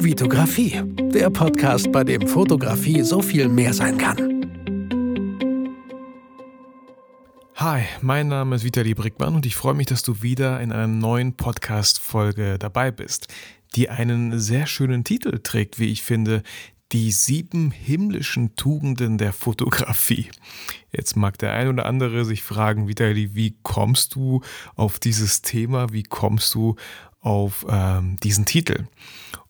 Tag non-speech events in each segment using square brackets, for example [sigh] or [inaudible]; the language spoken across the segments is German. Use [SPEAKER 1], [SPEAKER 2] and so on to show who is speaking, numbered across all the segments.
[SPEAKER 1] Vitografie, der Podcast, bei dem Fotografie so viel mehr sein kann.
[SPEAKER 2] Hi, mein Name ist Vitali Brickmann und ich freue mich, dass du wieder in einer neuen Podcast-Folge dabei bist, die einen sehr schönen Titel trägt, wie ich finde, die sieben himmlischen Tugenden der Fotografie. Jetzt mag der ein oder andere sich fragen, Vitali, wie kommst du auf dieses Thema? Wie kommst du auf ähm, diesen Titel?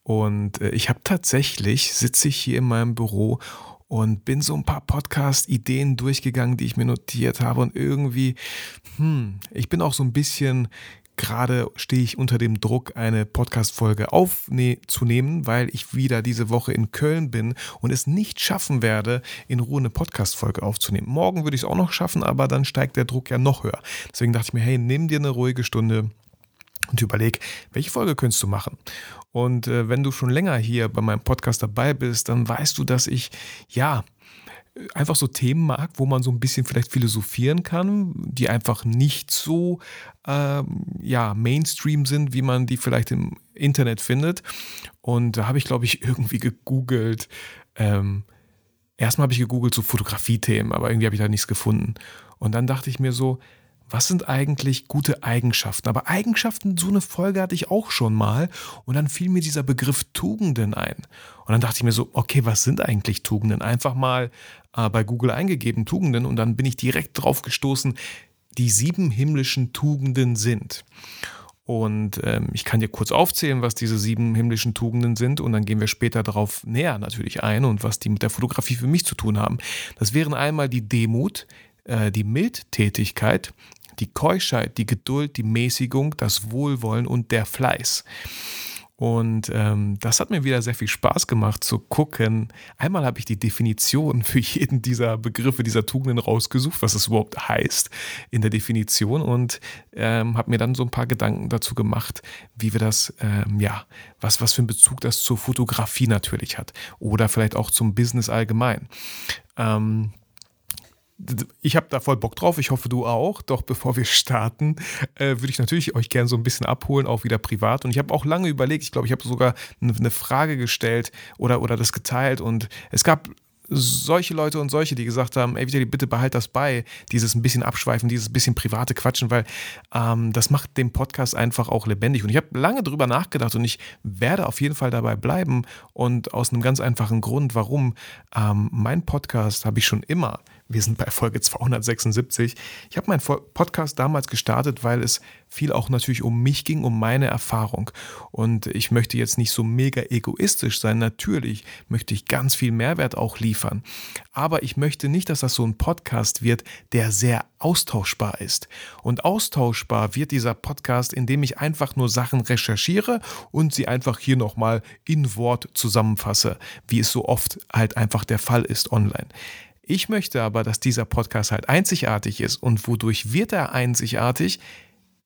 [SPEAKER 2] Und äh, ich habe tatsächlich, sitze ich hier in meinem Büro und bin so ein paar Podcast-Ideen durchgegangen, die ich mir notiert habe. Und irgendwie, hm, ich bin auch so ein bisschen gerade stehe ich unter dem Druck, eine Podcast-Folge aufzunehmen, weil ich wieder diese Woche in Köln bin und es nicht schaffen werde, in Ruhe eine Podcast-Folge aufzunehmen. Morgen würde ich es auch noch schaffen, aber dann steigt der Druck ja noch höher. Deswegen dachte ich mir, hey, nimm dir eine ruhige Stunde und überleg, welche Folge könntest du machen? Und äh, wenn du schon länger hier bei meinem Podcast dabei bist, dann weißt du, dass ich ja einfach so Themen mag, wo man so ein bisschen vielleicht philosophieren kann, die einfach nicht so ähm, ja, Mainstream sind, wie man die vielleicht im Internet findet. Und da habe ich, glaube ich, [laughs] irgendwie gegoogelt. Ähm, erstmal habe ich gegoogelt so Fotografie-Themen, aber irgendwie habe ich da nichts gefunden. Und dann dachte ich mir so, was sind eigentlich gute Eigenschaften? Aber Eigenschaften, so eine Folge hatte ich auch schon mal. Und dann fiel mir dieser Begriff Tugenden ein. Und dann dachte ich mir so, okay, was sind eigentlich Tugenden? Einfach mal äh, bei Google eingegeben, Tugenden. Und dann bin ich direkt drauf gestoßen, die sieben himmlischen Tugenden sind. Und ähm, ich kann dir kurz aufzählen, was diese sieben himmlischen Tugenden sind. Und dann gehen wir später darauf näher natürlich ein und was die mit der Fotografie für mich zu tun haben. Das wären einmal die Demut, äh, die Mildtätigkeit, die Keuschheit, die Geduld, die Mäßigung, das Wohlwollen und der Fleiß. Und ähm, das hat mir wieder sehr viel Spaß gemacht zu gucken. Einmal habe ich die Definition für jeden dieser Begriffe, dieser Tugenden rausgesucht, was es überhaupt heißt in der Definition und ähm, habe mir dann so ein paar Gedanken dazu gemacht, wie wir das, ähm, ja, was, was für einen Bezug das zur Fotografie natürlich hat oder vielleicht auch zum Business allgemein. Ähm, ich habe da voll Bock drauf. Ich hoffe, du auch. Doch bevor wir starten, äh, würde ich natürlich euch gerne so ein bisschen abholen, auch wieder privat. Und ich habe auch lange überlegt. Ich glaube, ich habe sogar eine Frage gestellt oder, oder das geteilt. Und es gab solche Leute und solche, die gesagt haben, ey Vitali, bitte behalt das bei, dieses ein bisschen abschweifen, dieses bisschen private Quatschen, weil ähm, das macht den Podcast einfach auch lebendig. Und ich habe lange drüber nachgedacht und ich werde auf jeden Fall dabei bleiben und aus einem ganz einfachen Grund, warum ähm, mein Podcast habe ich schon immer wir sind bei Folge 276. Ich habe meinen Podcast damals gestartet, weil es viel auch natürlich um mich ging, um meine Erfahrung. Und ich möchte jetzt nicht so mega egoistisch sein. Natürlich möchte ich ganz viel Mehrwert auch liefern. Aber ich möchte nicht, dass das so ein Podcast wird, der sehr austauschbar ist. Und austauschbar wird dieser Podcast, indem ich einfach nur Sachen recherchiere und sie einfach hier nochmal in Wort zusammenfasse, wie es so oft halt einfach der Fall ist online. Ich möchte aber, dass dieser Podcast halt einzigartig ist. Und wodurch wird er einzigartig?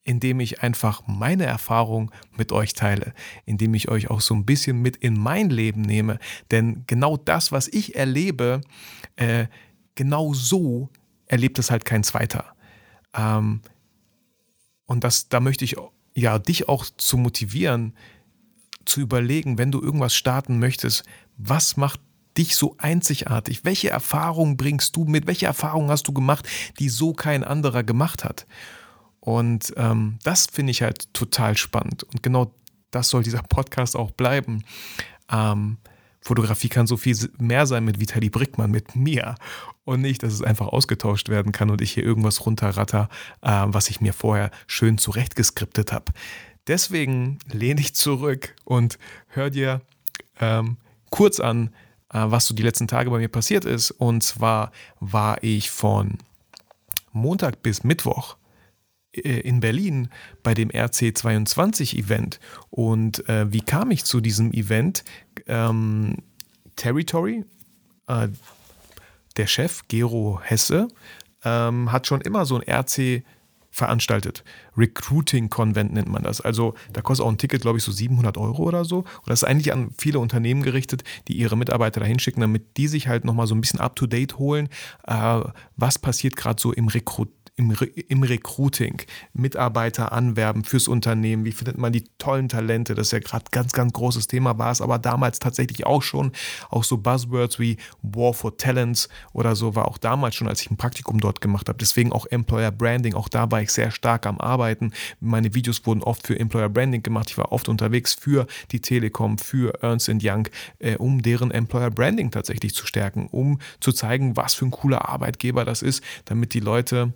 [SPEAKER 2] Indem ich einfach meine Erfahrung mit euch teile, indem ich euch auch so ein bisschen mit in mein Leben nehme. Denn genau das, was ich erlebe, äh, genau so erlebt es halt kein zweiter. Ähm, und das, da möchte ich ja dich auch zu motivieren, zu überlegen, wenn du irgendwas starten möchtest, was macht dich so einzigartig? Welche Erfahrungen bringst du mit? Welche Erfahrungen hast du gemacht, die so kein anderer gemacht hat? Und ähm, das finde ich halt total spannend. Und genau das soll dieser Podcast auch bleiben. Ähm, Fotografie kann so viel mehr sein mit Vitali Brickmann, mit mir. Und nicht, dass es einfach ausgetauscht werden kann und ich hier irgendwas runterratter, äh, was ich mir vorher schön zurechtgeskriptet habe. Deswegen lehne ich zurück und hör dir ähm, kurz an, was so die letzten Tage bei mir passiert ist. Und zwar war ich von Montag bis Mittwoch äh, in Berlin bei dem RC22 Event. Und äh, wie kam ich zu diesem Event? Ähm, Territory, äh, der Chef Gero Hesse, ähm, hat schon immer so ein RC veranstaltet. Recruiting Convent nennt man das. Also da kostet auch ein Ticket, glaube ich, so 700 Euro oder so. Und das ist eigentlich an viele Unternehmen gerichtet, die ihre Mitarbeiter dahin schicken, damit die sich halt nochmal so ein bisschen up-to-date holen, äh, was passiert gerade so im, Rekrut im, Re im Recruiting, Mitarbeiter anwerben fürs Unternehmen, wie findet man die tollen Talente, das ist ja gerade ganz, ganz großes Thema, war es aber damals tatsächlich auch schon, auch so Buzzwords wie War for Talents oder so war auch damals schon, als ich ein Praktikum dort gemacht habe, deswegen auch Employer Branding, auch da war ich sehr stark am Arbeiten, meine Videos wurden oft für Employer Branding gemacht, ich war oft unterwegs für die Telekom, für Ernst Young, äh, um deren Employer Branding tatsächlich zu stärken, um zu zeigen, was für ein cooler Arbeitgeber das ist, damit die Leute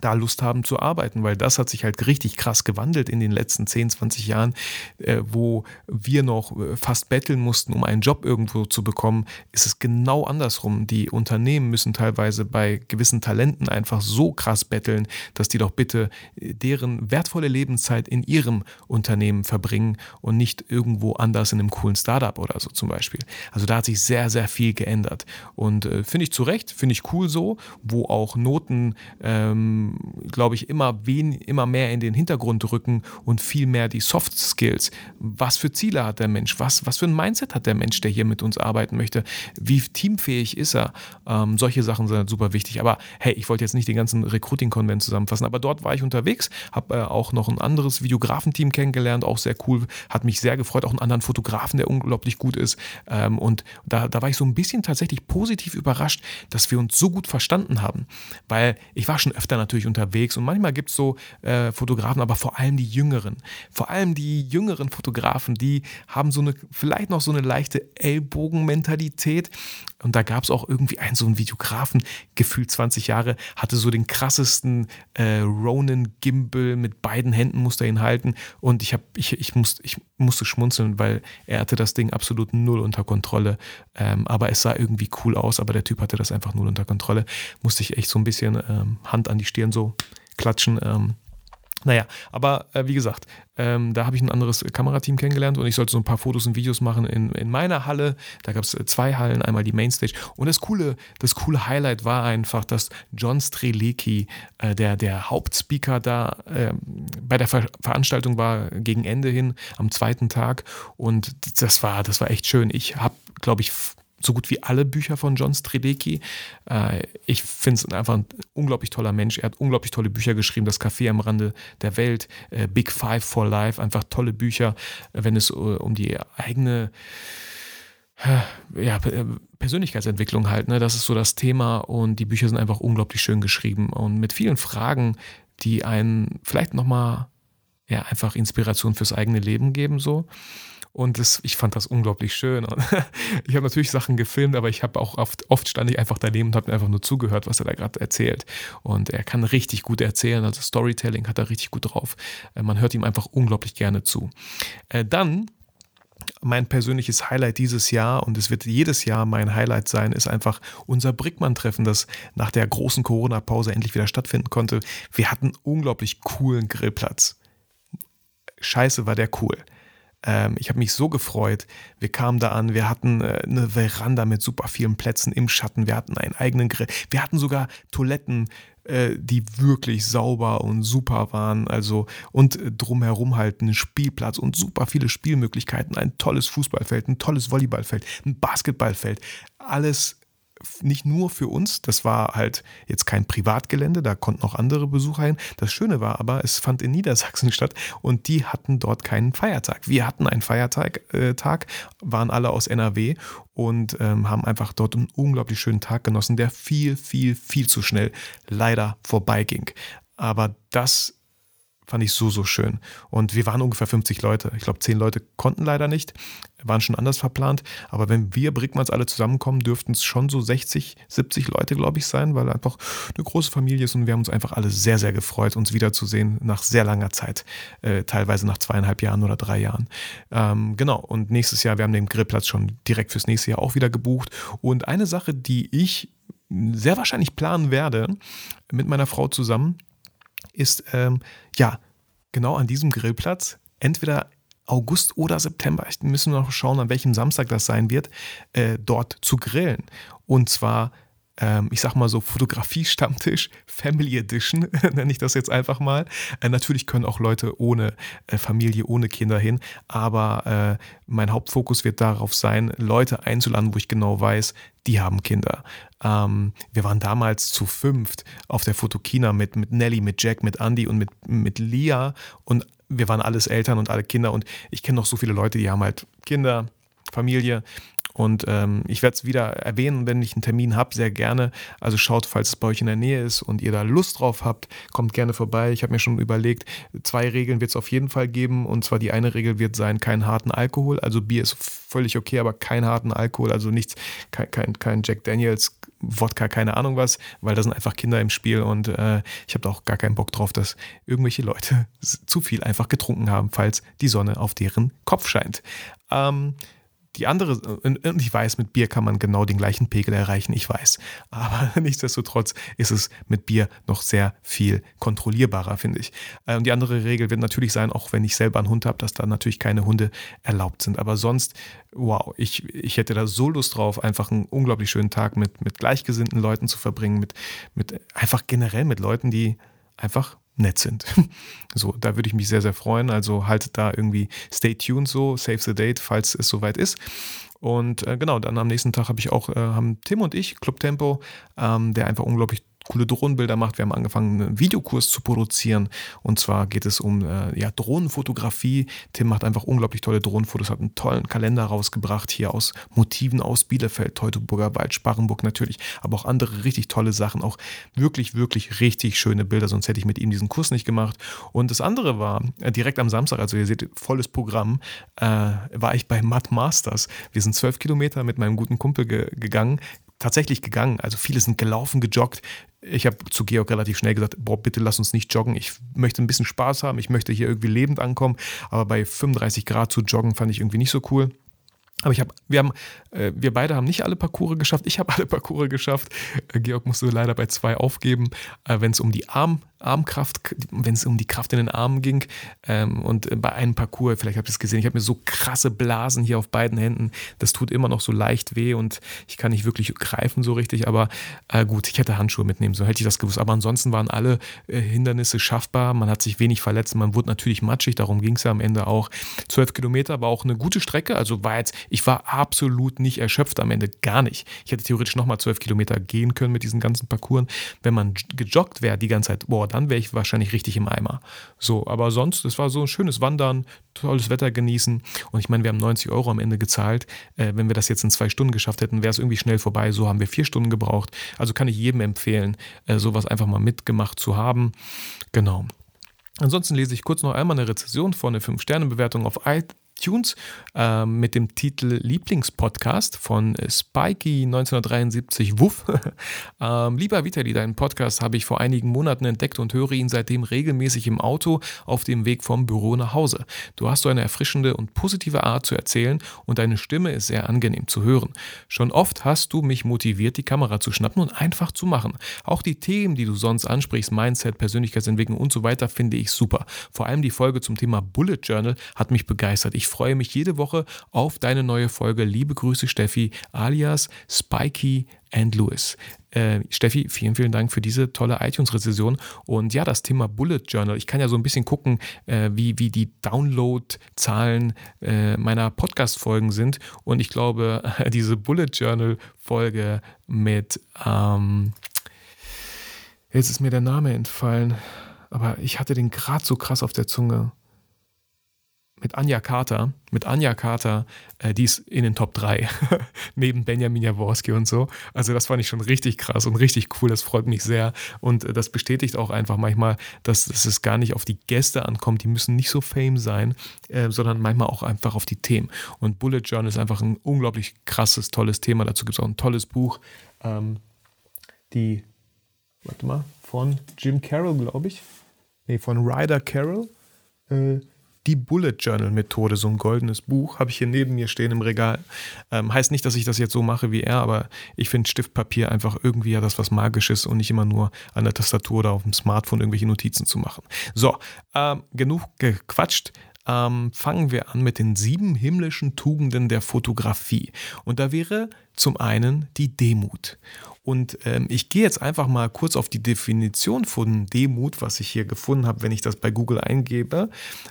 [SPEAKER 2] da Lust haben zu arbeiten, weil das hat sich halt richtig krass gewandelt in den letzten 10, 20 Jahren, äh, wo wir noch äh, fast betteln mussten, um einen Job irgendwo zu bekommen, ist es genau andersrum. Die Unternehmen müssen teilweise bei gewissen Talenten einfach so krass betteln, dass die doch bitte äh, deren wertvolle Lebenszeit in ihrem Unternehmen verbringen und nicht irgendwo anders in einem coolen Startup oder so zum Beispiel. Also da hat sich sehr, sehr viel geändert und äh, finde ich zu Recht, finde ich cool so, wo auch Noten ähm, glaube ich, immer, wen, immer mehr in den Hintergrund rücken und viel mehr die Soft Skills. Was für Ziele hat der Mensch? Was, was für ein Mindset hat der Mensch, der hier mit uns arbeiten möchte? Wie teamfähig ist er? Ähm, solche Sachen sind halt super wichtig. Aber hey, ich wollte jetzt nicht den ganzen Recruiting-Konvent zusammenfassen, aber dort war ich unterwegs, habe äh, auch noch ein anderes Videografenteam kennengelernt, auch sehr cool, hat mich sehr gefreut, auch einen anderen Fotografen, der unglaublich gut ist. Ähm, und da, da war ich so ein bisschen tatsächlich positiv überrascht, dass wir uns so gut verstanden haben. Weil ich war schon öfter natürlich natürlich unterwegs und manchmal gibt es so äh, Fotografen, aber vor allem die Jüngeren. Vor allem die jüngeren Fotografen, die haben so eine, vielleicht noch so eine leichte Ellbogenmentalität. Und da gab es auch irgendwie einen, so einen Videografen, gefühlt 20 Jahre, hatte so den krassesten äh, Ronin-Gimbal, mit beiden Händen musste er ihn halten. Und ich, hab, ich, ich, musste, ich musste schmunzeln, weil er hatte das Ding absolut null unter Kontrolle. Ähm, aber es sah irgendwie cool aus, aber der Typ hatte das einfach null unter Kontrolle. Musste ich echt so ein bisschen ähm, Hand an die Stirn so klatschen. Ähm, naja, aber äh, wie gesagt, ähm, da habe ich ein anderes Kamerateam kennengelernt und ich sollte so ein paar Fotos und Videos machen in, in meiner Halle. Da gab es äh, zwei Hallen, einmal die Mainstage. Und das coole, das coole Highlight war einfach, dass John Strelicki, äh, der, der Hauptspeaker da äh, bei der Ver Veranstaltung war, gegen Ende hin, am zweiten Tag. Und das war, das war echt schön. Ich habe, glaube ich, so gut wie alle Bücher von John Stredecki. Äh, ich finde es einfach ein unglaublich toller Mensch. Er hat unglaublich tolle Bücher geschrieben. Das Café am Rande der Welt, äh, Big Five for Life, einfach tolle Bücher, wenn es äh, um die eigene ja, Persönlichkeitsentwicklung halt, ne? Das ist so das Thema und die Bücher sind einfach unglaublich schön geschrieben und mit vielen Fragen, die einen vielleicht nochmal ja, einfach Inspiration fürs eigene Leben geben, so. Und das, ich fand das unglaublich schön. Und [laughs] ich habe natürlich Sachen gefilmt, aber ich habe auch oft, oft stand ich einfach daneben und habe einfach nur zugehört, was er da gerade erzählt. Und er kann richtig gut erzählen, also Storytelling hat er richtig gut drauf. Äh, man hört ihm einfach unglaublich gerne zu. Äh, dann mein persönliches Highlight dieses Jahr und es wird jedes Jahr mein Highlight sein, ist einfach unser Brickmann-Treffen, das nach der großen Corona-Pause endlich wieder stattfinden konnte. Wir hatten unglaublich coolen Grillplatz. Scheiße, war der cool. Ähm, ich habe mich so gefreut. Wir kamen da an, wir hatten äh, eine Veranda mit super vielen Plätzen im Schatten, wir hatten einen eigenen Grill, wir hatten sogar Toiletten, äh, die wirklich sauber und super waren. Also und drumherum halt einen Spielplatz und super viele Spielmöglichkeiten, ein tolles Fußballfeld, ein tolles Volleyballfeld, ein Basketballfeld. Alles nicht nur für uns, das war halt jetzt kein Privatgelände, da konnten auch andere Besucher hin. Das Schöne war aber, es fand in Niedersachsen [laughs] statt und die hatten dort keinen Feiertag. Wir hatten einen Feiertag, äh, Tag, waren alle aus NRW und ähm, haben einfach dort einen unglaublich schönen Tag genossen, der viel, viel, viel zu schnell leider vorbeiging. Aber das fand ich so, so schön. Und wir waren ungefähr 50 Leute. Ich glaube, 10 Leute konnten leider nicht, waren schon anders verplant. Aber wenn wir Brickmanns alle zusammenkommen, dürften es schon so 60, 70 Leute, glaube ich, sein, weil einfach eine große Familie ist und wir haben uns einfach alle sehr, sehr gefreut, uns wiederzusehen nach sehr langer Zeit, äh, teilweise nach zweieinhalb Jahren oder drei Jahren. Ähm, genau, und nächstes Jahr, wir haben den Grillplatz schon direkt fürs nächste Jahr auch wieder gebucht. Und eine Sache, die ich sehr wahrscheinlich planen werde, mit meiner Frau zusammen, ist ähm, ja genau an diesem Grillplatz entweder August oder September, müssen noch schauen, an welchem Samstag das sein wird, äh, dort zu grillen. Und zwar ähm, ich sag mal so, Fotografie-Stammtisch, Family Edition, [laughs] nenne ich das jetzt einfach mal. Äh, natürlich können auch Leute ohne äh, Familie, ohne Kinder hin, aber äh, mein Hauptfokus wird darauf sein, Leute einzuladen, wo ich genau weiß, die haben Kinder. Ähm, wir waren damals zu fünft auf der Fotokina mit, mit Nelly, mit Jack, mit Andy und mit, mit Lia und wir waren alles Eltern und alle Kinder und ich kenne noch so viele Leute, die haben halt Kinder, Familie und ähm, ich werde es wieder erwähnen, wenn ich einen Termin habe, sehr gerne. Also schaut, falls es bei euch in der Nähe ist und ihr da Lust drauf habt, kommt gerne vorbei. Ich habe mir schon überlegt, zwei Regeln wird es auf jeden Fall geben. Und zwar die eine Regel wird sein, keinen harten Alkohol. Also Bier ist völlig okay, aber keinen harten Alkohol. Also nichts, kein, kein, kein Jack Daniels, Wodka, keine Ahnung was, weil da sind einfach Kinder im Spiel und äh, ich habe da auch gar keinen Bock drauf, dass irgendwelche Leute [laughs] zu viel einfach getrunken haben, falls die Sonne auf deren Kopf scheint. Ähm, die andere, und ich weiß, mit Bier kann man genau den gleichen Pegel erreichen, ich weiß. Aber [laughs] nichtsdestotrotz ist es mit Bier noch sehr viel kontrollierbarer, finde ich. Und die andere Regel wird natürlich sein, auch wenn ich selber einen Hund habe, dass da natürlich keine Hunde erlaubt sind. Aber sonst, wow, ich, ich hätte da so Lust drauf, einfach einen unglaublich schönen Tag mit, mit gleichgesinnten Leuten zu verbringen, mit, mit einfach generell mit Leuten, die einfach nett sind. [laughs] So, da würde ich mich sehr, sehr freuen. Also haltet da irgendwie stay tuned so, save the date, falls es soweit ist. Und äh, genau, dann am nächsten Tag habe ich auch, äh, haben Tim und ich, Club Tempo, ähm, der einfach unglaublich coole Drohnenbilder macht. Wir haben angefangen, einen Videokurs zu produzieren. Und zwar geht es um äh, ja, Drohnenfotografie. Tim macht einfach unglaublich tolle Drohnenfotos, hat einen tollen Kalender rausgebracht hier aus Motiven aus Bielefeld, Teutoburger Wald, Sparrenburg natürlich, aber auch andere richtig tolle Sachen. Auch wirklich, wirklich richtig schöne Bilder, sonst hätte ich mit ihm diesen Kurs nicht gemacht. Und das andere war, äh, direkt am Samstag, also ihr seht, volles Programm, äh, war ich bei Mud Masters. Wir sind zwölf Kilometer mit meinem guten Kumpel ge gegangen, tatsächlich gegangen. Also viele sind gelaufen, gejoggt. Ich habe zu Georg relativ schnell gesagt, boah, bitte lass uns nicht joggen. Ich möchte ein bisschen Spaß haben. Ich möchte hier irgendwie lebend ankommen. Aber bei 35 Grad zu joggen fand ich irgendwie nicht so cool. Aber ich habe, wir haben, äh, wir beide haben nicht alle Parcours geschafft. Ich habe [laughs] alle Parcours geschafft. Äh, Georg musste leider bei zwei aufgeben, äh, wenn es um die Arm, Armkraft, wenn es um die Kraft in den Armen ging. Ähm, und bei einem Parcours, vielleicht habt ihr es gesehen, ich habe mir so krasse Blasen hier auf beiden Händen. Das tut immer noch so leicht weh und ich kann nicht wirklich greifen so richtig. Aber äh, gut, ich hätte Handschuhe mitnehmen, so hätte ich das gewusst. Aber ansonsten waren alle äh, Hindernisse schaffbar. Man hat sich wenig verletzt. Man wurde natürlich matschig, darum ging es ja am Ende auch. Zwölf Kilometer war auch eine gute Strecke. Also war jetzt, ich war absolut nicht erschöpft am Ende, gar nicht. Ich hätte theoretisch nochmal zwölf Kilometer gehen können mit diesen ganzen Parcours. Wenn man gejoggt wäre die ganze Zeit, boah, dann wäre ich wahrscheinlich richtig im Eimer. So, aber sonst, es war so ein schönes Wandern, tolles Wetter genießen. Und ich meine, wir haben 90 Euro am Ende gezahlt. Äh, wenn wir das jetzt in zwei Stunden geschafft hätten, wäre es irgendwie schnell vorbei. So haben wir vier Stunden gebraucht. Also kann ich jedem empfehlen, äh, sowas einfach mal mitgemacht zu haben. Genau. Ansonsten lese ich kurz noch einmal eine Rezession von eine 5-Sterne-Bewertung auf iTunes äh, mit dem Titel Lieblingspodcast von Spikey 1973 Wuff. [laughs] ähm, lieber Vitali, deinen Podcast habe ich vor einigen Monaten entdeckt und höre ihn seitdem regelmäßig im Auto auf dem Weg vom Büro nach Hause. Du hast so eine erfrischende und positive Art zu erzählen und deine Stimme ist sehr angenehm zu hören. Schon oft hast du mich motiviert, die Kamera zu schnappen und einfach zu machen. Auch die Themen, die du sonst ansprichst, Mindset, Persönlichkeitsentwicklung und so weiter, finde ich super. Vor allem die Folge zum Thema Bullet Journal hat mich begeistert. Ich freue mich jede Woche auf deine neue Folge. Liebe Grüße, Steffi, alias Spikey and Lewis. Äh, Steffi, vielen, vielen Dank für diese tolle iTunes-Rezession. Und ja, das Thema Bullet Journal. Ich kann ja so ein bisschen gucken, äh, wie, wie die Download-Zahlen äh, meiner Podcast-Folgen sind. Und ich glaube, [laughs] diese Bullet Journal-Folge mit, ähm, jetzt ist mir der Name entfallen, aber ich hatte den gerade so krass auf der Zunge mit Anja Carter, mit Anja Carter, äh, die ist in den Top 3, [laughs] neben Benjamin Jaworski und so. Also das fand ich schon richtig krass und richtig cool, das freut mich sehr. Und äh, das bestätigt auch einfach manchmal, dass, dass, es gar nicht auf die Gäste ankommt, die müssen nicht so fame sein, äh, sondern manchmal auch einfach auf die Themen. Und Bullet Journal ist einfach ein unglaublich krasses, tolles Thema, dazu gibt es auch ein tolles Buch, ähm, die, warte mal, von Jim Carroll, glaube ich, nee, von Ryder Carroll, äh, die Bullet Journal Methode, so ein goldenes Buch, habe ich hier neben mir stehen im Regal. Ähm, heißt nicht, dass ich das jetzt so mache wie er, aber ich finde Stiftpapier einfach irgendwie ja das was Magisches und nicht immer nur an der Tastatur oder auf dem Smartphone irgendwelche Notizen zu machen. So, ähm, genug gequatscht. ähm, fangen wir an mit den sieben himmlischen Tugenden der Fotografie. Und da wäre zum einen die Demut. Und ähm, ich gehe jetzt einfach mal kurz auf die Definition von Demut, was ich hier gefunden habe, wenn ich das bei Google eingebe.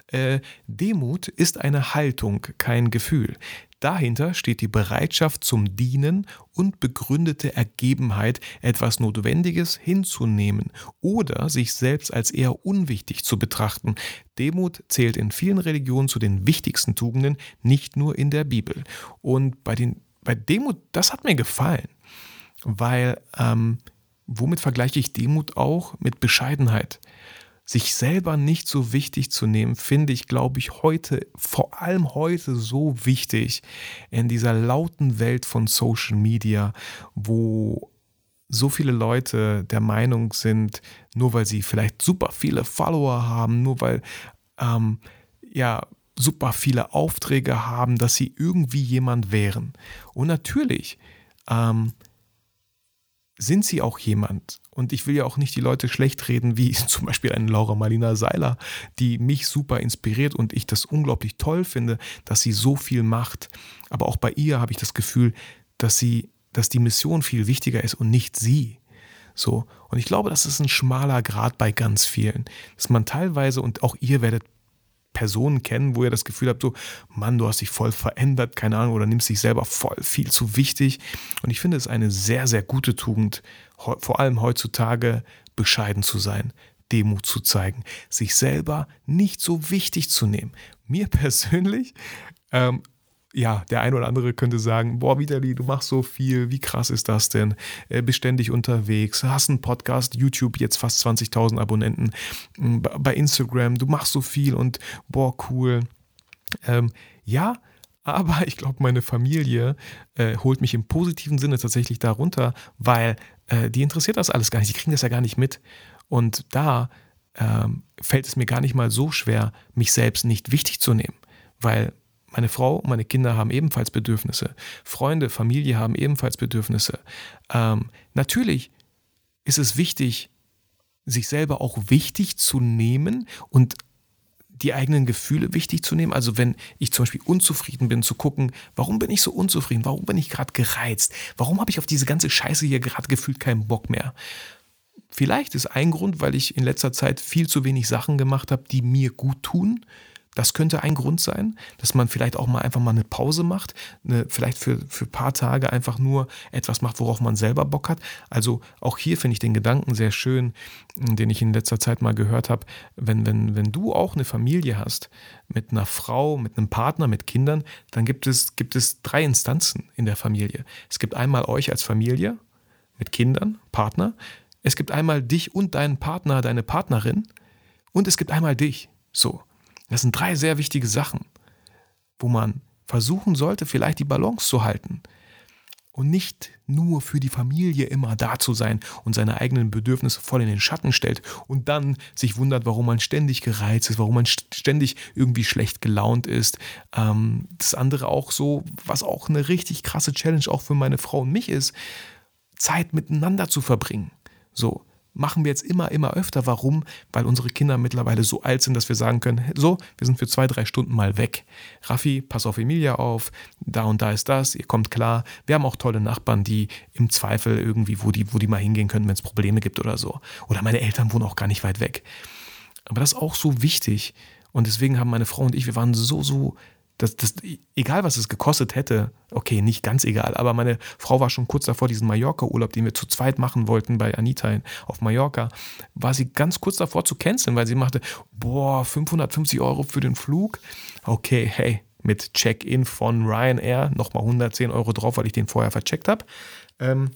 [SPEAKER 2] Äh, Demut ist eine Haltung, kein Gefühl. Dahinter steht die Bereitschaft zum Dienen und begründete Ergebenheit, etwas Notwendiges hinzunehmen oder sich selbst als eher unwichtig zu betrachten. Demut zählt in vielen Religionen zu den wichtigsten Tugenden, nicht nur in der Bibel. Und bei, den, bei Demut, das hat mir gefallen weil ähm, womit vergleiche ich Demut auch? Mit Bescheidenheit. Sich selber nicht so wichtig zu nehmen, finde ich, glaube ich, heute, vor allem heute so wichtig in dieser lauten Welt von Social Media, wo so viele Leute der Meinung sind, nur weil sie vielleicht super viele Follower haben, nur weil ähm, ja super viele Aufträge haben, dass sie irgendwie jemand wären. Und natürlich ähm, sind sie auch jemand. Und ich will ja auch nicht die Leute schlecht reden, wie [laughs] zum Beispiel eine Laura Marlina Seiler, die mich super inspiriert und ich das unglaublich toll finde, dass sie so viel macht. Aber auch bei ihr habe ich das Gefühl, dass sie, dass die Mission viel wichtiger ist und nicht sie. So. Und ich glaube, das ist ein schmaler Grad bei ganz vielen. Dass man teilweise, und auch ihr werdet Personen kennen, wo ihr das Gefühl habt, so, Mann, du hast dich voll verändert, keine Ahnung, oder nimmst dich selber voll viel zu wichtig. Und ich finde es eine sehr, sehr gute Tugend, vor allem heutzutage bescheiden zu sein, Demut zu zeigen, sich selber nicht so wichtig zu nehmen. Mir [laughs] persönlich ähm, ja, der eine oder andere könnte sagen, boah, Vitali, du machst so viel, wie krass ist das denn? Äh, beständig unterwegs, hast einen Podcast, YouTube, jetzt fast 20.000 Abonnenten, hm, bei Instagram, du machst so viel und boah, cool. Ähm, ja, aber ich glaube, meine Familie äh, holt mich im positiven Sinne tatsächlich darunter, weil äh, die interessiert das alles gar nicht, die kriegen das ja gar nicht mit. Und da ähm, fällt es mir gar nicht mal so schwer, mich selbst nicht wichtig zu nehmen, weil meine Frau und meine Kinder haben ebenfalls Bedürfnisse. Freunde, Familie haben ebenfalls Bedürfnisse. Ähm, natürlich ist es wichtig, sich selber auch wichtig zu nehmen und die eigenen Gefühle wichtig zu nehmen. Also wenn ich zum Beispiel unzufrieden bin, zu gucken, warum bin ich so unzufrieden? Warum bin ich gerade gereizt? Warum habe ich auf diese ganze Scheiße hier gerade gefühlt keinen Bock mehr? Vielleicht ist ein Grund, weil ich in letzter Zeit viel zu wenig Sachen gemacht habe, die mir gut tun. Das könnte ein Grund sein, dass man vielleicht auch mal einfach mal eine Pause macht, eine, vielleicht für, für ein paar Tage einfach nur etwas macht, worauf man selber Bock hat. Also auch hier finde ich den Gedanken sehr schön, den ich in letzter Zeit mal gehört habe. Wenn, wenn, wenn du auch eine Familie hast, mit einer Frau, mit einem Partner, mit Kindern, dann gibt es, gibt es drei Instanzen in der Familie. Es gibt einmal euch als Familie mit Kindern, Partner. Es gibt einmal dich und deinen Partner, deine Partnerin. Und es gibt einmal dich. So. Das sind drei sehr wichtige Sachen, wo man versuchen sollte, vielleicht die Balance zu halten und nicht nur für die Familie immer da zu sein und seine eigenen Bedürfnisse voll in den Schatten stellt und dann sich wundert, warum man ständig gereizt ist, warum man ständig irgendwie schlecht gelaunt ist. Ähm, das andere auch so, was auch eine richtig krasse Challenge auch für meine Frau und mich ist, Zeit miteinander zu verbringen. So, machen wir jetzt immer, immer öfter. Warum? Weil unsere Kinder mittlerweile so alt sind, dass wir sagen können, so, wir sind für zwei, drei Stunden mal weg. Raffi, pass auf Emilia auf, da und da ist das, ihr kommt klar. Wir haben auch tolle Nachbarn, die im Zweifel irgendwie, wo die, wo die mal hingehen können, wenn es Probleme gibt oder so. Oder meine Eltern wohnen auch gar nicht weit weg. Aber das ist auch so wichtig. Und deswegen haben meine Frau und ich, wir waren so, so das, das, egal was es gekostet hätte, okay, nicht ganz egal, aber meine Frau war schon kurz davor, diesen Mallorca-Urlaub, den wir zu zweit machen wollten bei Anita auf Mallorca, war sie ganz kurz davor zu canceln, weil sie machte, boah, 550 Euro für den Flug. Okay, hey, mit Check-in von Ryanair nochmal 110 Euro drauf, weil ich den vorher vercheckt habe. Ähm,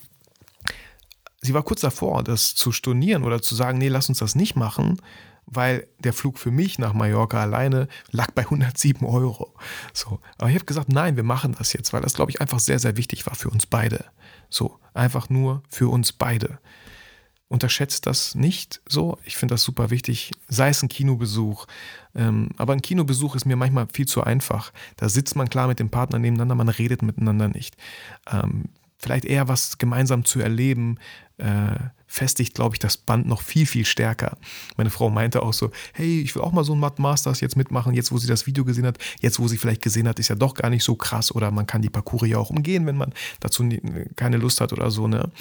[SPEAKER 2] sie war kurz davor, das zu stornieren oder zu sagen, nee, lass uns das nicht machen weil der Flug für mich nach Mallorca alleine lag bei 107 Euro. So, aber ich habe gesagt, nein, wir machen das jetzt, weil das, glaube ich, einfach sehr, sehr wichtig war für uns beide. So, einfach nur für uns beide. Unterschätzt das nicht so. Ich finde das super wichtig, sei es ein Kinobesuch. Ähm, aber ein Kinobesuch ist mir manchmal viel zu einfach. Da sitzt man klar mit dem Partner nebeneinander, man redet miteinander nicht. Ähm, vielleicht eher was gemeinsam zu erleben, äh, festigt, glaube ich, das Band noch viel, viel stärker. Meine Frau meinte auch so, hey, ich will auch mal so ein Matt Masters jetzt mitmachen, jetzt wo sie das Video gesehen hat, jetzt wo sie vielleicht gesehen hat, ist ja doch gar nicht so krass oder man kann die Parcours ja auch umgehen, wenn man dazu keine Lust hat oder so, ne?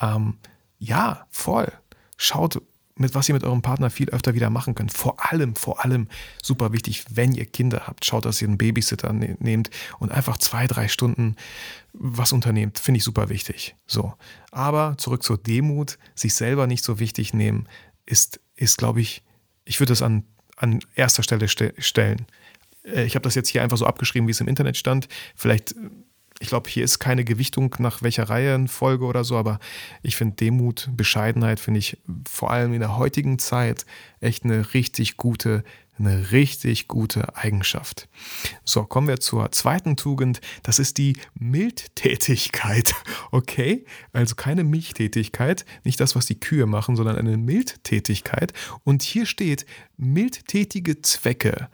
[SPEAKER 2] Ähm, ja, voll. Schaut, mit was ihr mit eurem Partner viel öfter wieder machen könnt. Vor allem, vor allem super wichtig, wenn ihr Kinder habt, schaut, dass ihr einen Babysitter ne nehmt und einfach zwei, drei Stunden was unternehmt. Finde ich super wichtig. So. Aber zurück zur Demut, sich selber nicht so wichtig nehmen, ist, ist glaube ich, ich würde es an, an erster Stelle ste stellen. Äh, ich habe das jetzt hier einfach so abgeschrieben, wie es im Internet stand. Vielleicht ich glaube, hier ist keine Gewichtung nach welcher Reihenfolge oder so, aber ich finde Demut, Bescheidenheit finde ich vor allem in der heutigen Zeit echt eine richtig gute, eine richtig gute Eigenschaft. So, kommen wir zur zweiten Tugend. Das ist die Mildtätigkeit. [laughs] Okay? Also keine Milchtätigkeit, nicht das, was die Kühe machen, sondern eine Mildtätigkeit. Und hier steht mildtätige Zwecke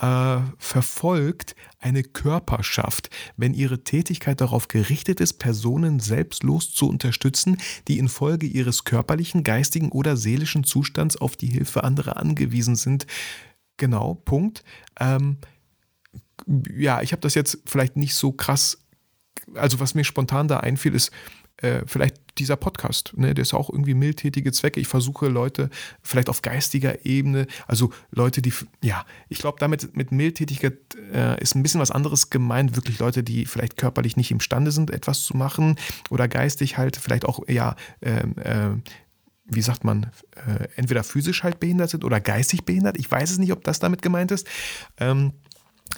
[SPEAKER 2] äh, verfolgt eine Körperschaft, wenn ihre Tätigkeit darauf gerichtet ist, Personen selbstlos zu unterstützen, die infolge ihres körperlichen, geistigen oder seelischen Zustands auf die Hilfe anderer angewiesen sind. Genau, Punkt. Ähm, ja, ich habe das jetzt vielleicht nicht so krass, also was mir spontan da einfiel, ist, äh, vielleicht dieser Podcast, ne, der ist auch irgendwie mildtätige Zwecke. Ich versuche Leute vielleicht auf geistiger Ebene, also Leute, die, ja, ich glaube, damit mit Mildtätigkeit äh, ist ein bisschen was anderes gemeint. Wirklich Leute, die vielleicht körperlich nicht imstande sind, etwas zu machen oder geistig halt vielleicht auch, ja, ähm, äh, wie sagt man, äh, entweder physisch halt behindert sind oder geistig behindert. Ich weiß es nicht, ob das damit gemeint ist. Ähm,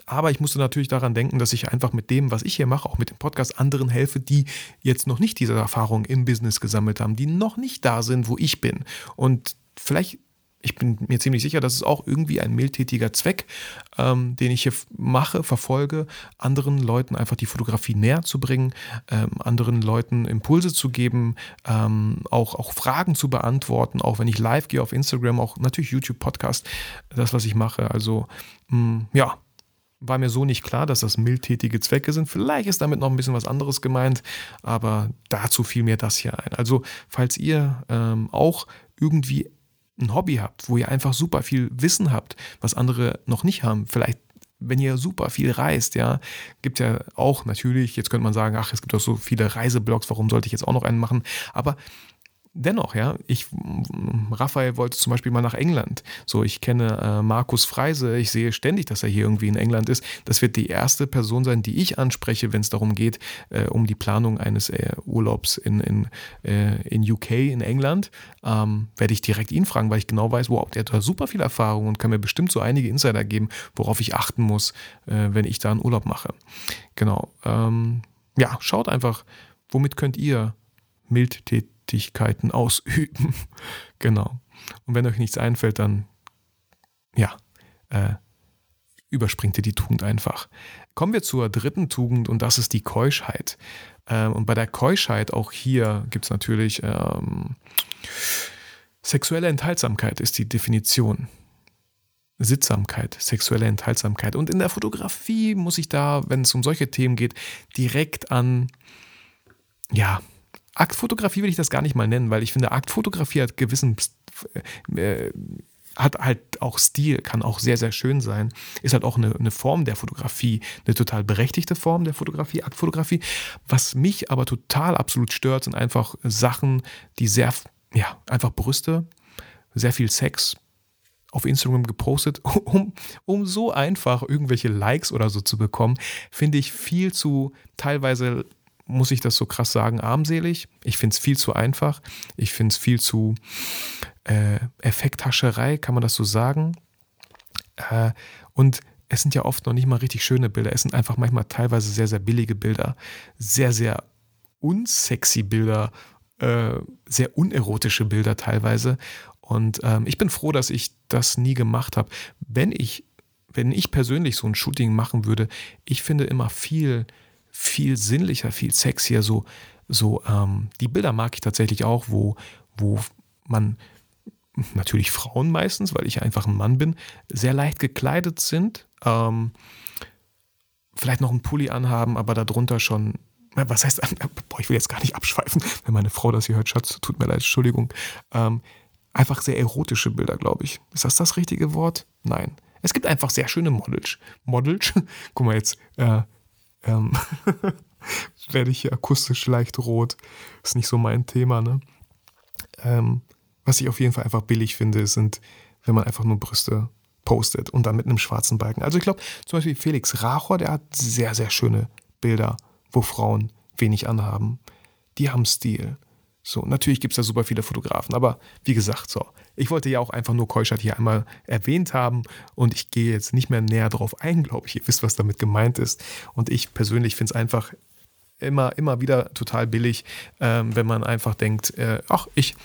[SPEAKER 2] aber ich musste natürlich daran denken, dass ich einfach mit dem, was ich hier mache, auch mit dem Podcast, anderen helfe, die jetzt noch nicht diese Erfahrung im Business gesammelt haben, die noch nicht da sind, wo ich bin. Und vielleicht, ich bin mir ziemlich sicher, dass es auch irgendwie ein mildtätiger Zweck, ähm, den ich hier mache, verfolge, anderen Leuten einfach die Fotografie näher zu bringen, ähm, anderen Leuten Impulse zu geben, ähm, auch, auch Fragen zu beantworten, auch wenn ich live gehe auf Instagram, auch natürlich YouTube-Podcast, das, was ich mache. Also, mh, mm, ja war mir so nicht klar, dass das mildtätige Zwecke sind. Vielleicht ist damit noch ein bisschen was anderes gemeint, aber dazu fiel mir das hier ein. Also, falls ihr ähm, auch irgendwie ein Hobby habt, wo ihr einfach super viel Wissen habt, was andere noch nicht haben, vielleicht wenn ihr super viel reist, ja, gibt ja auch natürlich, jetzt könnte man sagen, ach, es gibt auch so viele Reiseblogs, warum sollte ich jetzt auch noch einen machen? Aber dennoch, ja, ich, Raphael wollte zum Beispiel mal nach England. So, ich kenne äh, Markus Freise, ich sehe ständig, dass er hier irgendwie in England ist. Das wird die erste Person sein, die ich anspreche, wenn es darum geht, äh, um die Planung eines äh, Urlaubs in, in, äh, in UK, in England. Ähm, werde ich direkt ihn fragen, weil ich genau weiß, wow, der hat da super viel Erfahrung und kann mir bestimmt so einige Insider geben, worauf ich achten muss, äh, wenn ich da einen Urlaub mache. Genau. Ähm, ja, schaut einfach, womit könnt ihr Mildtät Tätigkeiten ausüben. [laughs] genau. Und wenn euch nichts einfällt, dann ja, äh, überspringt ihr die Tugend einfach. Kommen wir zur dritten Tugend und das ist die Keuschheit. Ähm, und bei der Keuschheit, auch hier gibt es natürlich ähm, sexuelle Enthaltsamkeit ist die Definition. Sittsamkeit, sexuelle Enthaltsamkeit. Und in der Fotografie muss ich da, wenn es um solche Themen geht, direkt an, ja, Aktfotografie will ich das gar nicht mal nennen, weil ich finde, Aktfotografie hat gewissen äh, hat halt auch Stil, kann auch sehr, sehr schön sein. Ist halt auch eine, eine, Form der Fotografie, eine total berechtigte Form der Fotografie, Aktfotografie. Was mich aber total absolut stört, sind einfach Sachen, die sehr, ja, einfach Brüste, sehr viel Sex auf Instagram gepostet, [laughs] um, um so einfach irgendwelche Likes oder so zu bekommen, finde ich viel zu teilweise muss ich das so krass sagen, armselig. Ich finde es viel zu einfach. Ich finde es viel zu äh, Effekthascherei, kann man das so sagen. Äh, und es sind ja oft noch nicht mal richtig schöne Bilder. Es sind einfach manchmal teilweise sehr, sehr billige Bilder. Sehr, sehr unsexy Bilder. Äh, sehr unerotische Bilder teilweise. Und ähm, ich bin froh, dass ich das nie gemacht habe. Wenn ich, wenn ich persönlich so ein Shooting machen würde, ich finde immer viel viel sinnlicher, viel sexier. So, so ähm, die Bilder mag ich tatsächlich auch, wo, wo man natürlich Frauen meistens, weil ich einfach ein Mann bin, sehr leicht gekleidet sind. Ähm, vielleicht noch einen Pulli anhaben, aber darunter schon was heißt, [laughs] boah, ich will jetzt gar nicht abschweifen, wenn meine Frau das hier hört, Schatz, tut mir leid, Entschuldigung. Ähm, einfach sehr erotische Bilder, glaube ich. Ist das das richtige Wort? Nein. Es gibt einfach sehr schöne Models. Models? [laughs] Guck mal jetzt, äh, ähm, [laughs] werde ich hier akustisch leicht rot. Ist nicht so mein Thema, ne? Ähm, was ich auf jeden Fall einfach billig finde, sind, wenn man einfach nur Brüste postet und dann mit einem schwarzen Balken. Also ich glaube, zum Beispiel Felix Rachor, der hat sehr, sehr schöne Bilder, wo Frauen wenig anhaben. Die haben Stil. So, natürlich gibt es da super viele Fotografen, aber wie gesagt, so, ich wollte ja auch einfach nur Keuschert hier einmal erwähnt haben und ich gehe jetzt nicht mehr näher drauf ein, glaube ich. Ihr wisst, was damit gemeint ist. Und ich persönlich finde es einfach immer, immer wieder total billig, ähm, wenn man einfach denkt, äh, ach, ich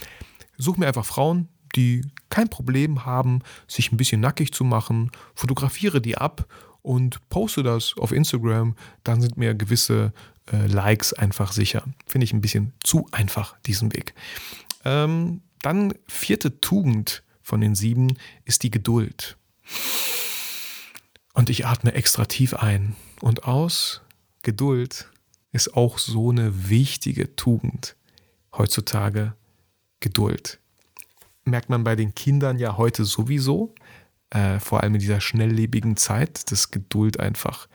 [SPEAKER 2] suche mir einfach Frauen, die kein Problem haben, sich ein bisschen nackig zu machen, fotografiere die ab und poste das auf Instagram, dann sind mir gewisse äh, Likes einfach sicher. Finde ich ein bisschen zu einfach, diesen Weg. Ähm, dann vierte Tugend von den sieben ist die Geduld. Und ich atme extra tief ein und aus. Geduld ist auch so eine wichtige Tugend heutzutage. Geduld. Merkt man bei den Kindern ja heute sowieso, äh, vor allem in dieser schnelllebigen Zeit, dass Geduld einfach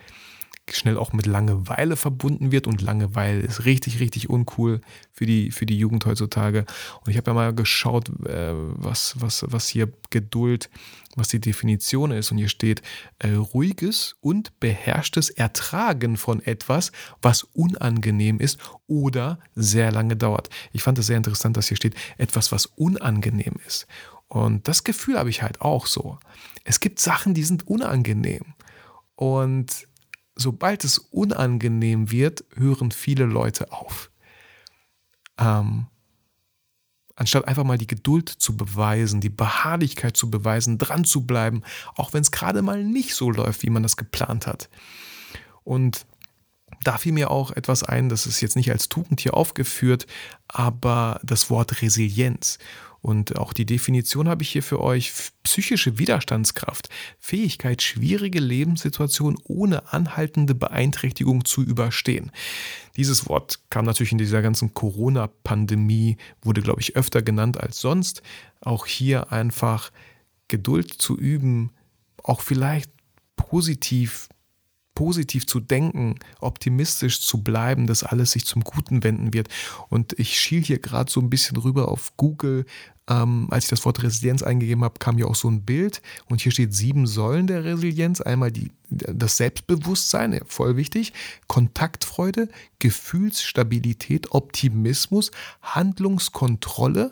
[SPEAKER 2] schnell auch mit Langeweile verbunden wird und Langeweile ist richtig, richtig uncool für die, für die Jugend heutzutage. Und ich habe ja mal geschaut, äh, was, was, was hier Geduld, was die Definition ist. Und hier steht äh, ruhiges und beherrschtes Ertragen von etwas, was unangenehm ist oder sehr lange dauert. Ich fand es sehr interessant, dass hier steht etwas, was unangenehm ist. Und das Gefühl habe ich halt auch so. Es gibt Sachen, die sind unangenehm. Und sobald es unangenehm wird, hören viele Leute auf. Ähm, anstatt einfach mal die Geduld zu beweisen, die Beharrlichkeit zu beweisen, dran zu bleiben, auch wenn es gerade mal nicht so läuft, wie man das geplant hat. Und da fiel mir auch etwas ein, das ist jetzt nicht als Tugend hier aufgeführt, aber das Wort Resilienz. Und auch die Definition habe ich hier für euch. Psychische Widerstandskraft. Fähigkeit, schwierige Lebenssituationen ohne anhaltende Beeinträchtigung zu überstehen. Dieses Wort kam natürlich in dieser ganzen Corona-Pandemie, wurde, glaube ich, öfter genannt als sonst. Auch hier einfach Geduld zu üben, auch vielleicht positiv positiv zu denken, optimistisch zu bleiben, dass alles sich zum Guten wenden wird. Und ich schiel hier gerade so ein bisschen rüber auf Google. Ähm, als ich das Wort Resilienz eingegeben habe, kam ja auch so ein Bild und hier steht sieben Säulen der Resilienz. Einmal die, das Selbstbewusstsein, voll wichtig, Kontaktfreude, Gefühlsstabilität, Optimismus, Handlungskontrolle,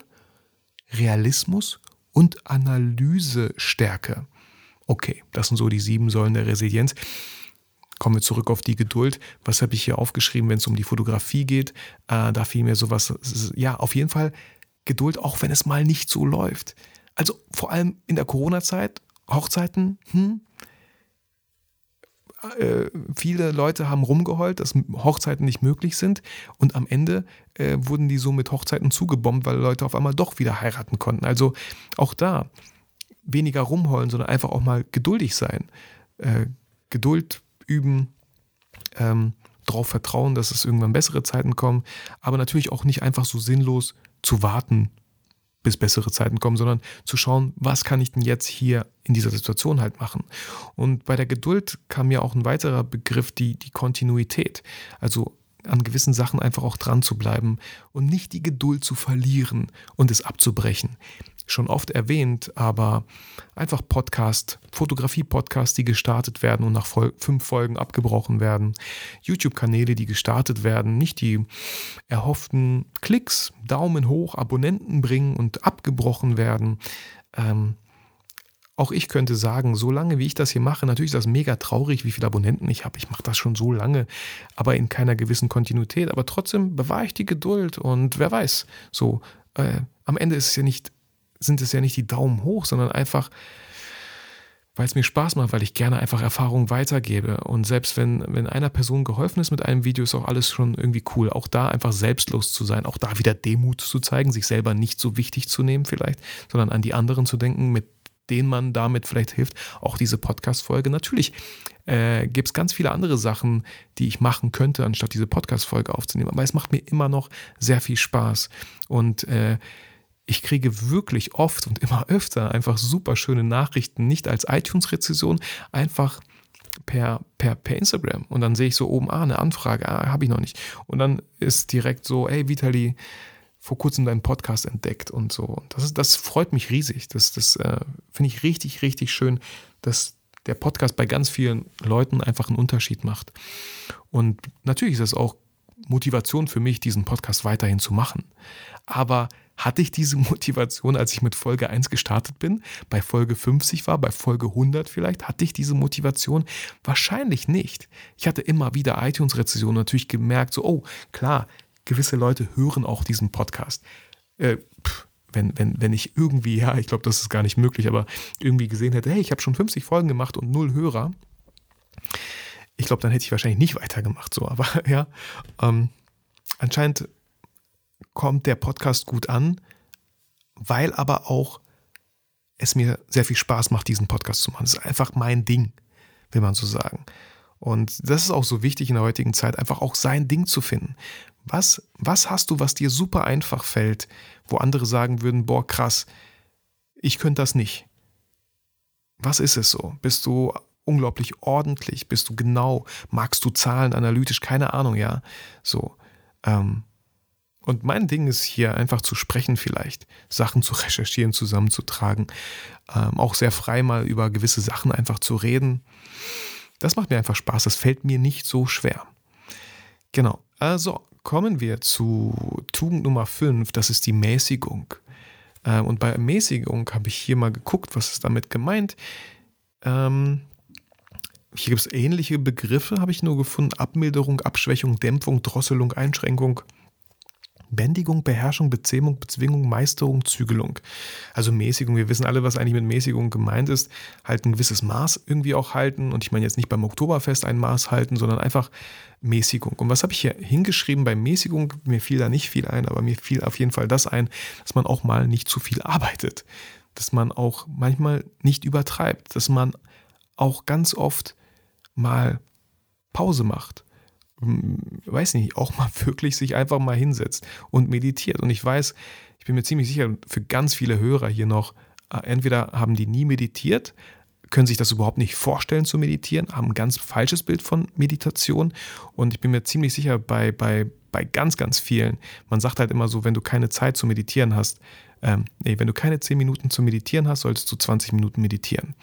[SPEAKER 2] Realismus und Analysestärke. Okay, das sind so die sieben Säulen der Resilienz. Kommen wir zurück auf die Geduld. Was habe ich hier aufgeschrieben, wenn es um die Fotografie geht? Äh, da fiel mir sowas, ja, auf jeden Fall Geduld, auch wenn es mal nicht so läuft. Also vor allem in der Corona-Zeit, Hochzeiten, hm, äh, viele Leute haben rumgeheult, dass Hochzeiten nicht möglich sind und am Ende äh, wurden die so mit Hochzeiten zugebombt, weil Leute auf einmal doch wieder heiraten konnten. Also auch da weniger rumheulen, sondern einfach auch mal geduldig sein. Äh, Geduld üben, ähm, darauf vertrauen, dass es irgendwann bessere Zeiten kommen, aber natürlich auch nicht einfach so sinnlos zu warten, bis bessere Zeiten kommen, sondern zu schauen, was kann ich denn jetzt hier in dieser Situation halt machen. Und bei der Geduld kam mir auch ein weiterer Begriff, die, die Kontinuität. Also an gewissen Sachen einfach auch dran zu bleiben und nicht die Geduld zu verlieren und es abzubrechen schon oft erwähnt, aber einfach Podcast, Fotografie-Podcasts, die gestartet werden und nach Vol fünf Folgen abgebrochen werden, YouTube-Kanäle, die gestartet werden, nicht die erhofften Klicks, Daumen hoch, Abonnenten bringen und abgebrochen werden. Ähm, auch ich könnte sagen, so lange wie ich das hier mache, natürlich ist das mega traurig, wie viele Abonnenten ich habe. Ich mache das schon so lange, aber in keiner gewissen Kontinuität. Aber trotzdem bewahre ich die Geduld und wer weiß, so äh, am Ende ist es ja nicht sind es ja nicht die Daumen hoch, sondern einfach, weil es mir Spaß macht, weil ich gerne einfach Erfahrungen weitergebe. Und selbst wenn, wenn einer Person geholfen ist mit einem Video, ist auch alles schon irgendwie cool. Auch da einfach selbstlos zu sein, auch da wieder Demut zu zeigen, sich selber nicht so wichtig zu nehmen vielleicht, sondern an die anderen zu denken mit denen man damit vielleicht hilft, auch diese Podcast-Folge. Natürlich äh, gibt es ganz viele andere Sachen, die ich machen könnte, anstatt diese Podcast-Folge aufzunehmen. Aber es macht mir immer noch sehr viel Spaß. Und äh, ich kriege wirklich oft und immer öfter einfach super schöne Nachrichten, nicht als iTunes-Rezession, einfach per, per, per Instagram. Und dann sehe ich so oben, ah, eine Anfrage, ah, habe ich noch nicht. Und dann ist direkt so, hey Vitali, vor kurzem deinen Podcast entdeckt und so. Das, ist, das freut mich riesig. Das, das äh, finde ich richtig, richtig schön, dass der Podcast bei ganz vielen Leuten einfach einen Unterschied macht. Und natürlich ist es auch Motivation für mich, diesen Podcast weiterhin zu machen. Aber hatte ich diese [laughs] Motivation, als ich mit Folge 1 gestartet bin, bei Folge 50 war, bei Folge 100 vielleicht? Hatte ich diese Motivation? Wahrscheinlich nicht. Ich hatte immer wieder iTunes-Rezessionen natürlich gemerkt, so, oh, klar, gewisse Leute hören auch diesen Podcast. Äh, pff, wenn, wenn, wenn ich irgendwie, ja, ich glaube, das ist gar nicht möglich, aber irgendwie gesehen hätte, hey, ich habe schon 50 Folgen gemacht und null Hörer, ich glaube, dann hätte ich wahrscheinlich nicht weitergemacht. So, aber [laughs] ja, ähm, anscheinend kommt der Podcast gut an, weil aber auch es mir sehr viel Spaß macht, diesen Podcast zu machen. Das ist einfach mein Ding, will man so sagen. Und das ist auch so wichtig in der heutigen Zeit, einfach auch sein Ding zu finden. Was, was hast du, was dir super einfach fällt, wo andere sagen würden, boah, krass, ich könnte das nicht. Was ist es so? Bist du unglaublich ordentlich? Bist du genau? Magst du Zahlen analytisch? Keine Ahnung, ja. So. Ähm, und mein Ding ist hier einfach zu sprechen vielleicht, Sachen zu recherchieren, zusammenzutragen, ähm, auch sehr frei mal über gewisse Sachen einfach zu reden. Das macht mir einfach Spaß, das fällt mir nicht so schwer. Genau, also kommen wir zu Tugend Nummer 5, das ist die Mäßigung. Ähm, und bei Mäßigung habe ich hier mal geguckt, was ist damit gemeint. Ähm, hier gibt es ähnliche Begriffe, habe ich nur gefunden. Abmilderung, Abschwächung, Dämpfung, Drosselung, Einschränkung. Bändigung, Beherrschung, Bezähmung, Bezwingung, Meisterung, Zügelung. Also Mäßigung. Wir wissen alle, was eigentlich mit Mäßigung gemeint ist. Halt ein gewisses Maß irgendwie auch halten. Und ich meine jetzt nicht beim Oktoberfest ein Maß halten, sondern einfach Mäßigung. Und was habe ich hier hingeschrieben bei Mäßigung? Mir fiel da nicht viel ein, aber mir fiel auf jeden Fall das ein, dass man auch mal nicht zu viel arbeitet. Dass man auch manchmal nicht übertreibt. Dass man auch ganz oft mal Pause macht weiß nicht, auch mal [laughs] wirklich sich einfach mal hinsetzt und meditiert. Und ich weiß, ich bin mir ziemlich sicher, für ganz viele Hörer hier noch, äh, entweder haben die nie meditiert, können sich das überhaupt nicht vorstellen zu meditieren, haben ein ganz falsches Bild von Meditation. Und ich bin mir ziemlich sicher, bei, bei, bei ganz, ganz vielen, man sagt halt immer so, wenn du keine Zeit zu meditieren hast, ähm, nee, wenn du keine 10 Minuten zu meditieren hast, solltest du 20 Minuten meditieren.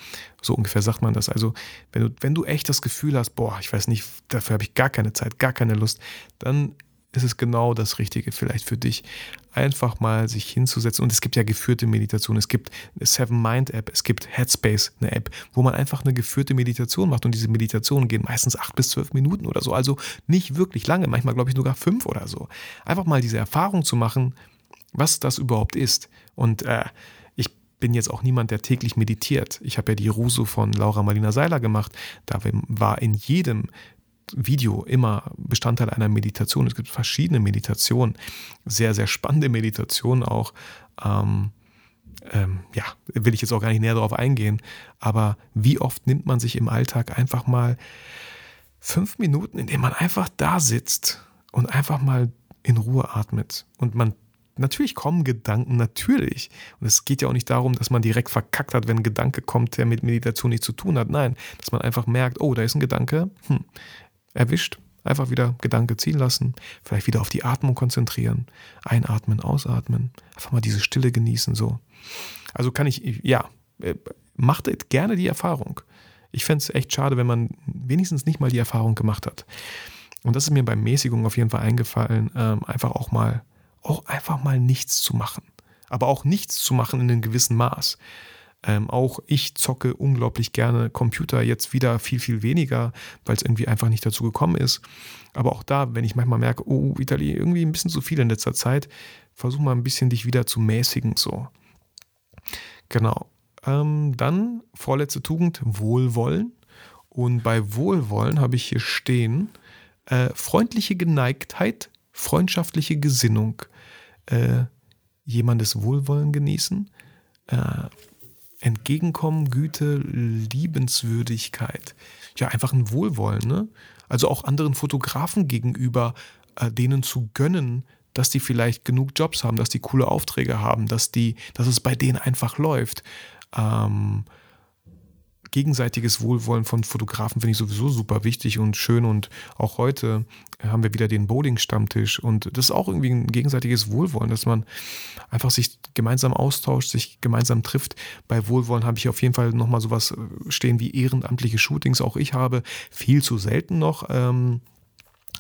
[SPEAKER 2] So ungefähr sagt man das. Also, wenn du, wenn du echt das Gefühl hast, boah, ich weiß nicht, dafür habe ich gar keine Zeit, gar keine Lust, dann ist es genau das Richtige vielleicht für dich. Einfach mal sich hinzusetzen. Und es gibt ja geführte Meditation. Es gibt eine Seven Mind App. Es gibt Headspace, eine App, wo man einfach eine geführte Meditation macht. Und diese Meditationen gehen meistens acht bis zwölf Minuten oder so. Also nicht wirklich lange. Manchmal glaube ich sogar fünf oder so. Einfach mal diese Erfahrung zu machen, was das überhaupt ist. Und äh, ich bin jetzt auch niemand, der täglich meditiert. Ich habe ja die Ruso von Laura Marlina Seiler gemacht. Da war in jedem Video immer Bestandteil einer Meditation. Es gibt verschiedene Meditationen, sehr, sehr spannende Meditationen auch. Ähm, ähm, ja, will ich jetzt auch gar nicht näher darauf eingehen. Aber wie oft nimmt man sich im Alltag einfach mal fünf Minuten, indem man einfach da sitzt und einfach mal in Ruhe atmet und man Natürlich kommen Gedanken, natürlich. Und es geht ja auch nicht darum, dass man direkt verkackt hat, wenn ein Gedanke kommt, der mit Meditation nichts zu tun hat. Nein, dass man einfach merkt, oh, da ist ein Gedanke, hm, erwischt. Einfach wieder Gedanke ziehen lassen, vielleicht wieder auf die Atmung konzentrieren, einatmen, ausatmen, einfach mal diese Stille genießen, so. Also kann ich, ja, äh, macht gerne die Erfahrung. Ich fände es echt schade, wenn man wenigstens nicht mal die Erfahrung gemacht hat. Und das ist mir beim Mäßigung auf jeden Fall eingefallen, ähm, einfach auch mal auch einfach mal nichts zu machen. Aber auch nichts zu machen in einem gewissen Maß. Ähm, auch ich zocke unglaublich gerne Computer, jetzt wieder viel, viel weniger, weil es irgendwie einfach nicht dazu gekommen ist. Aber auch da, wenn ich manchmal merke, oh, Vitali, irgendwie ein bisschen zu viel in letzter Zeit, versuch mal ein bisschen dich wieder zu mäßigen, so. Genau. Ähm, dann vorletzte Tugend, Wohlwollen. Und bei Wohlwollen habe ich hier stehen, äh, freundliche Geneigtheit, freundschaftliche Gesinnung, äh, jemandes Wohlwollen genießen. Äh, Entgegenkommen, Güte, Liebenswürdigkeit. Ja, einfach ein Wohlwollen, ne? Also auch anderen Fotografen gegenüber, äh, denen zu gönnen, dass die vielleicht genug Jobs haben, dass die coole Aufträge haben, dass die, dass es bei denen einfach läuft. Ähm, gegenseitiges Wohlwollen von Fotografen finde ich sowieso super wichtig und schön. Und auch heute haben wir wieder den Bowling-Stammtisch. Und das ist auch irgendwie ein gegenseitiges Wohlwollen, dass man einfach sich gemeinsam austauscht, sich gemeinsam trifft. Bei Wohlwollen habe ich auf jeden Fall nochmal sowas äh, stehen wie ehrenamtliche Shootings. Auch ich habe viel zu selten noch. Ähm,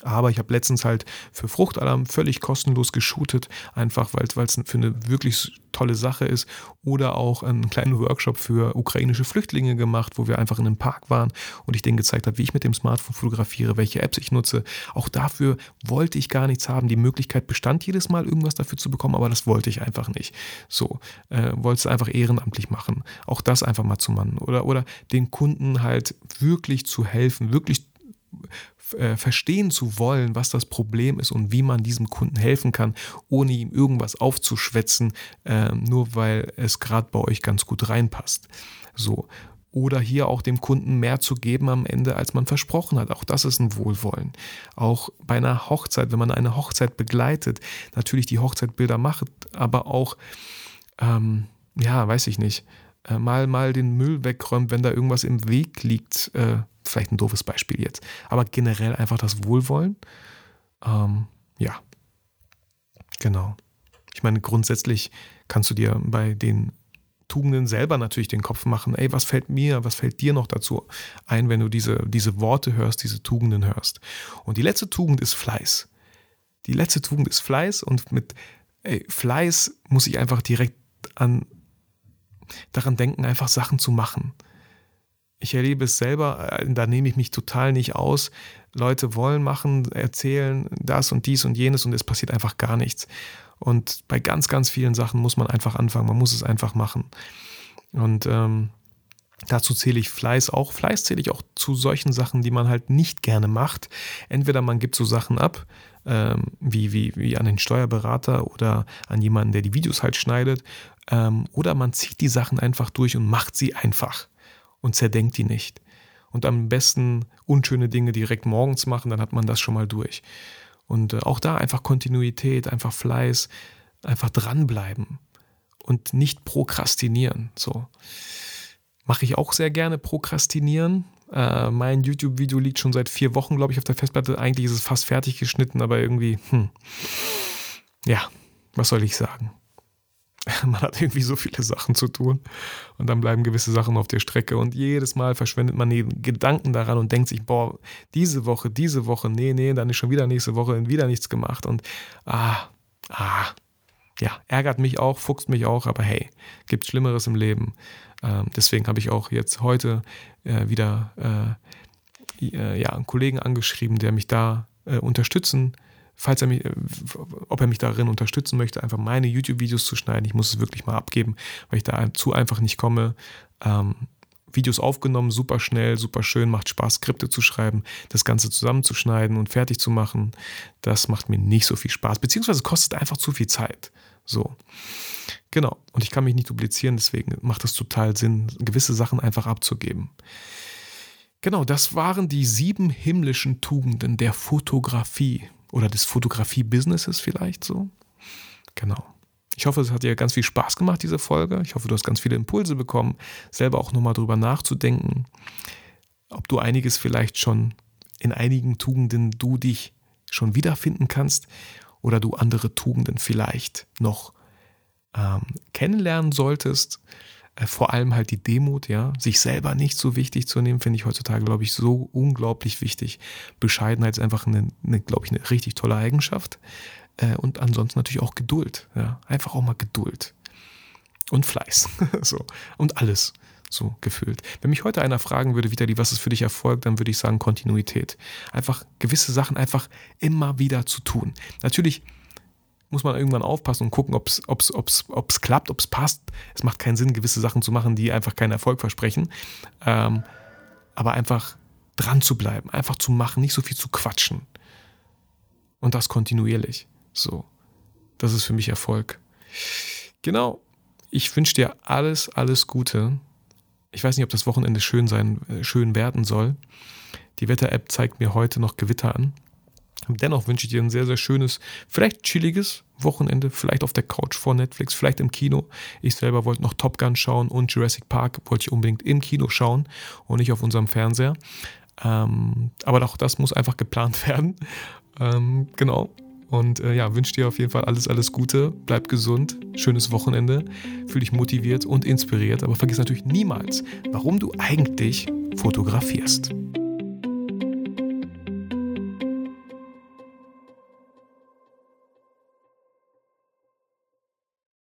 [SPEAKER 2] aber ich habe letztens halt für Fruchtalarm völlig kostenlos geshootet, einfach weil es für eine wirklich tolle Sache ist. Oder auch einen kleinen Workshop für ukrainische Flüchtlinge gemacht, wo wir einfach in einem Park waren und ich denen gezeigt habe, wie ich mit dem Smartphone fotografiere, welche Apps ich nutze. Auch dafür wollte ich gar nichts haben. Die Möglichkeit bestand jedes Mal, irgendwas dafür zu bekommen, aber das wollte ich einfach nicht. So, äh, wollte es einfach ehrenamtlich machen. Auch das einfach mal zu machen. Oder, oder den Kunden halt wirklich zu helfen, wirklich äh, verstehen zu wollen, was das Problem ist und wie man diesem Kunden helfen kann, ohne ihm irgendwas aufzuschwätzen, äh, nur weil es gerade bei euch ganz gut reinpasst. So. Oder hier auch dem Kunden mehr zu geben am Ende, als man versprochen hat. Auch das ist ein Wohlwollen. Auch bei einer Hochzeit, wenn man eine Hochzeit begleitet, natürlich die Hochzeitbilder macht, aber auch, ähm, ja, weiß ich nicht, äh, mal, mal den Müll wegräumt, wenn da irgendwas im Weg liegt. Äh, vielleicht ein doofes Beispiel jetzt, aber generell einfach das Wohlwollen. Ähm, ja, genau. Ich meine, grundsätzlich kannst du dir bei den Tugenden selber natürlich den Kopf machen, ey, was fällt mir, was fällt dir noch dazu ein, wenn du diese, diese Worte hörst, diese Tugenden hörst. Und die letzte Tugend ist Fleiß. Die letzte Tugend ist Fleiß und mit ey, Fleiß muss ich einfach direkt an, daran denken, einfach Sachen zu machen ich erlebe es selber, äh, da nehme ich mich total nicht aus. Leute wollen machen, erzählen das und dies und jenes und es passiert einfach gar nichts. Und bei ganz, ganz vielen Sachen muss man einfach anfangen, man muss es einfach machen. Und ähm, dazu zähle ich Fleiß auch. Fleiß zähle ich auch zu solchen Sachen, die man halt nicht gerne macht. Entweder man gibt so Sachen ab, ähm, wie, wie, wie an den Steuerberater oder an jemanden, der die Videos halt schneidet, ähm, oder man zieht die Sachen einfach durch und macht sie einfach und zerdenkt die nicht. Und am besten unschöne Dinge direkt morgens machen, dann hat man das schon mal durch. Und äh, auch da einfach Kontinuität, einfach Fleiß, einfach dranbleiben und nicht prokrastinieren. So mache ich auch sehr gerne prokrastinieren. Äh, mein YouTube-Video liegt schon seit vier Wochen, glaube ich, auf der Festplatte. Eigentlich ist es fast fertig geschnitten, aber irgendwie, hm, ja, was soll ich sagen? [laughs] man hat irgendwie so viele Sachen zu tun und dann bleiben gewisse Sachen auf der Strecke und jedes Mal verschwendet man den Gedanken daran und denkt sich, boah, diese Woche, diese Woche, nee, nee, dann ist schon wieder nächste Woche wieder nichts gemacht und ah, ah, ja, ärgert mich auch, fuchst mich auch, aber hey, gibt Schlimmeres im Leben. Ähm, deswegen habe ich auch jetzt heute äh, wieder äh, äh, ja, einen Kollegen angeschrieben, der mich da äh, unterstützen falls er mich, äh, ob er mich darin unterstützen möchte, einfach meine YouTube-Videos zu schneiden. Ich muss es wirklich mal abgeben, weil ich da zu einfach nicht komme. Ähm, Videos aufgenommen, super schnell, super schön, macht Spaß, Skripte zu schreiben, das Ganze zusammenzuschneiden und fertig zu machen. Das macht mir nicht so viel Spaß, beziehungsweise kostet einfach zu viel Zeit. So. Genau. Und ich kann mich nicht duplizieren, deswegen macht es total Sinn, gewisse Sachen einfach abzugeben. Genau, das waren die sieben himmlischen Tugenden der Fotografie oder des Fotografie-Businesses vielleicht so. Genau. Ich hoffe, es hat dir ganz viel Spaß gemacht, diese Folge. Ich hoffe, du hast ganz viele Impulse bekommen, selber auch nochmal drüber nachzudenken, ob du einiges vielleicht schon in einigen Tugenden du dich schon wiederfinden kannst oder du andere Tugenden vielleicht noch ähm, kennenlernen solltest. Äh, vor allem halt die Demut, ja, sich selber nicht so wichtig zu nehmen, finde ich heutzutage, glaube ich, so unglaublich wichtig. Bescheidenheit ist einfach eine, eine glaube ich, eine richtig tolle Eigenschaft. Äh, und ansonsten natürlich auch Geduld, ja, einfach auch mal Geduld. Und Fleiß, [laughs] so, und alles so gefühlt. Wenn mich heute einer fragen würde, Vitali, was ist für dich Erfolg, dann würde ich sagen Kontinuität. Einfach gewisse Sachen einfach immer wieder zu tun. Natürlich muss man irgendwann aufpassen und gucken, ob es klappt, ob es passt. Es macht keinen Sinn, gewisse Sachen zu machen, die einfach keinen Erfolg versprechen. Ähm, aber einfach dran zu bleiben, einfach zu machen, nicht so viel zu quatschen. Und das kontinuierlich. So. Das ist für mich Erfolg. Genau. ich wünsche dir alles, alles Gute. Ich weiß nicht, ob das Wochenende schön sein, äh, schön werden soll. Die Wetter-App zeigt mir heute noch Gewitter an. Dennoch wünsche ich dir ein sehr, sehr schönes, vielleicht chilliges Wochenende, vielleicht auf der Couch vor Netflix, vielleicht im Kino. Ich selber wollte noch Top Gun schauen und Jurassic Park wollte ich unbedingt im Kino schauen und nicht auf unserem Fernseher. Ähm, aber auch das muss einfach geplant [laughs] werden. Ähm, genau. Und äh, ja, wünsche dir auf jeden Fall alles, alles Gute. Bleib gesund, schönes Wochenende, fühl dich motiviert und inspiriert. Aber vergiss natürlich niemals, warum du eigentlich fotografierst.